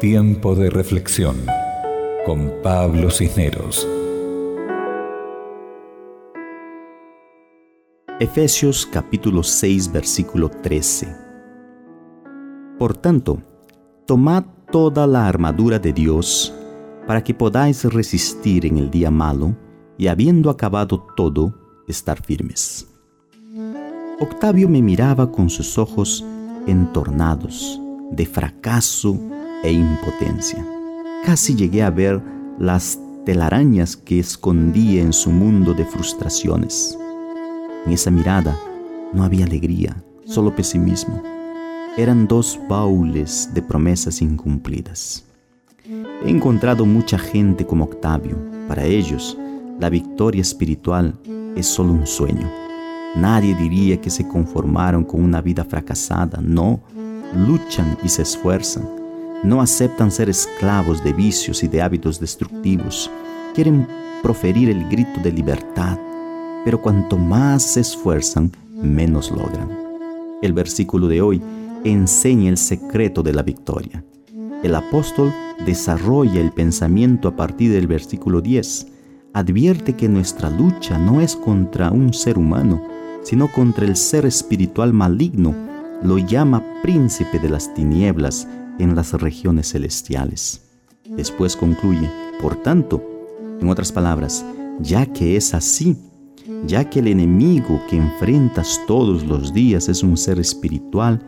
Tiempo de reflexión con Pablo Cisneros. Efesios capítulo 6 versículo 13. Por tanto, tomad toda la armadura de Dios para que podáis resistir en el día malo y habiendo acabado todo, estar firmes. Octavio me miraba con sus ojos entornados de fracaso e impotencia. Casi llegué a ver las telarañas que escondía en su mundo de frustraciones. En esa mirada no había alegría, solo pesimismo. Eran dos baúles de promesas incumplidas. He encontrado mucha gente como Octavio. Para ellos, la victoria espiritual es solo un sueño. Nadie diría que se conformaron con una vida fracasada. No, luchan y se esfuerzan. No aceptan ser esclavos de vicios y de hábitos destructivos. Quieren proferir el grito de libertad, pero cuanto más se esfuerzan, menos logran. El versículo de hoy enseña el secreto de la victoria. El apóstol desarrolla el pensamiento a partir del versículo 10. Advierte que nuestra lucha no es contra un ser humano, sino contra el ser espiritual maligno. Lo llama príncipe de las tinieblas en las regiones celestiales. Después concluye, por tanto, en otras palabras, ya que es así, ya que el enemigo que enfrentas todos los días es un ser espiritual,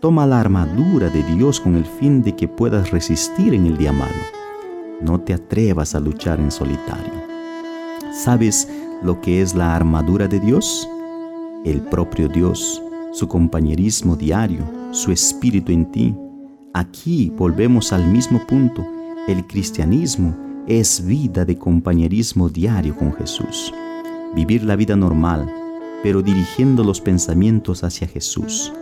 toma la armadura de Dios con el fin de que puedas resistir en el día malo. No te atrevas a luchar en solitario. ¿Sabes lo que es la armadura de Dios? El propio Dios, su compañerismo diario, su espíritu en ti. Aquí volvemos al mismo punto. El cristianismo es vida de compañerismo diario con Jesús vivir la vida normal, pero dirigiendo los pensamientos hacia Jesús.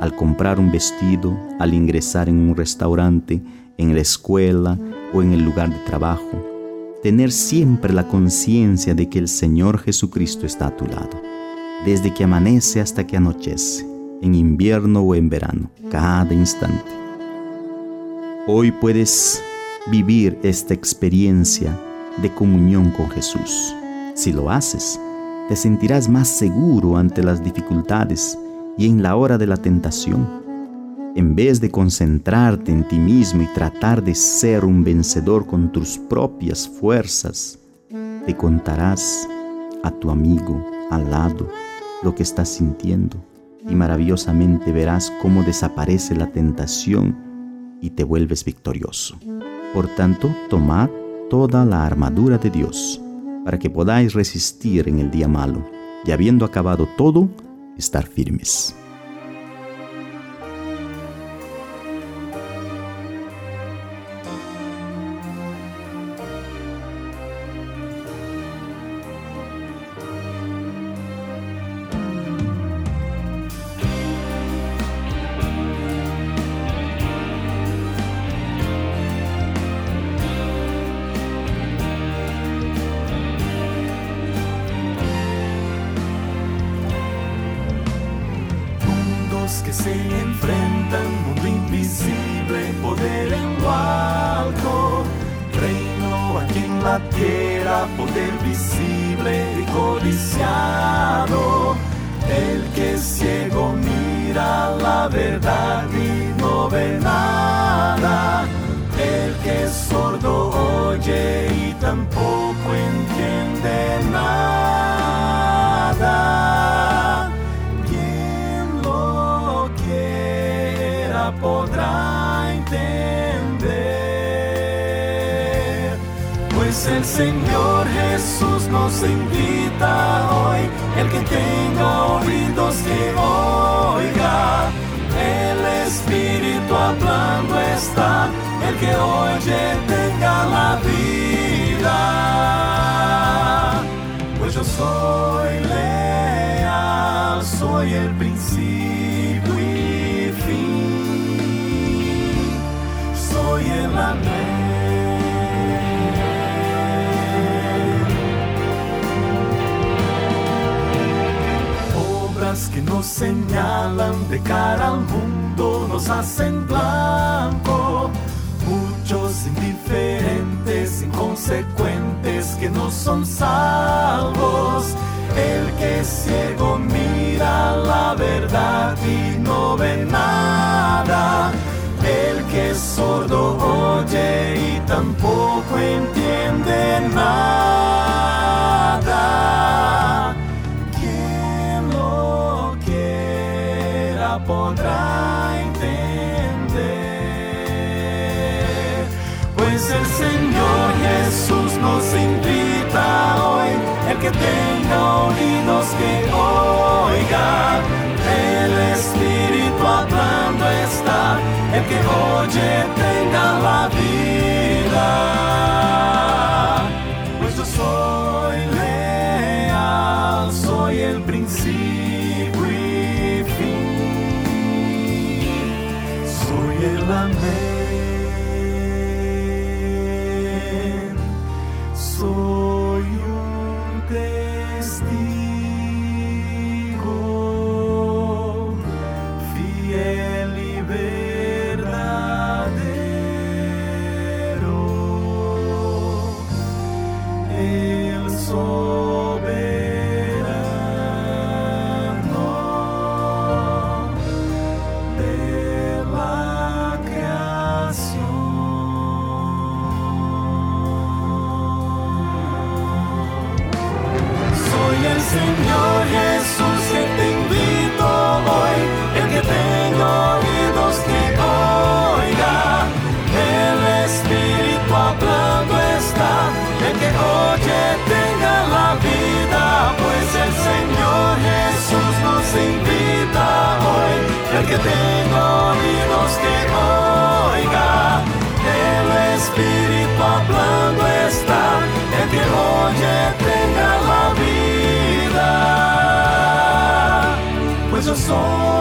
Al comprar un vestido, al ingresar en un restaurante, en la escuela o en el lugar de trabajo, tener siempre la conciencia de que el Señor Jesucristo está a tu lado, desde que amanece hasta que anochece, en invierno o en verano, cada instante. Hoy puedes vivir esta experiencia de comunión con Jesús. Si lo haces, te sentirás más seguro ante las dificultades y en la hora de la tentación. En vez de concentrarte en ti mismo y tratar de ser un vencedor con tus propias fuerzas, te contarás a tu amigo al lado lo que estás sintiendo y maravillosamente verás cómo desaparece la tentación y te vuelves victorioso. Por tanto, tomad toda la armadura de Dios para que podáis resistir en el día malo, y habiendo acabado todo, estar firmes. Enfrentan, mundo invisible, poder en lo alto, reino aquí en la tierra, poder visible y codiciado. El que ciego mira la verdad y no ve nada. Podrá entender. Pues el Señor Jesús nos invita hoy, el que tenga oídos que oiga. El Espíritu hablando está, el que oye tenga la vida. Pues yo soy leal, soy el principio de cara al mundo, nos hacen blanco muchos indiferentes, inconsecuentes que no son salvos. El que ciego mira la verdad podrá entender. Pues el Señor Jesús nos invita hoy, el que tenga oídos que oiga. El Espíritu hablando está, el que oye tenga la vida. Pues yo soy leal, soy el principio soy el amén, Señor Jesús te invito hoy, el que tenga oídos que oiga. El Espíritu hablando está, el que oye tenga la vida, pues el Señor Jesús nos invita hoy, el que tenga oídos que oiga. El Espíritu hablando está, el que oye vida.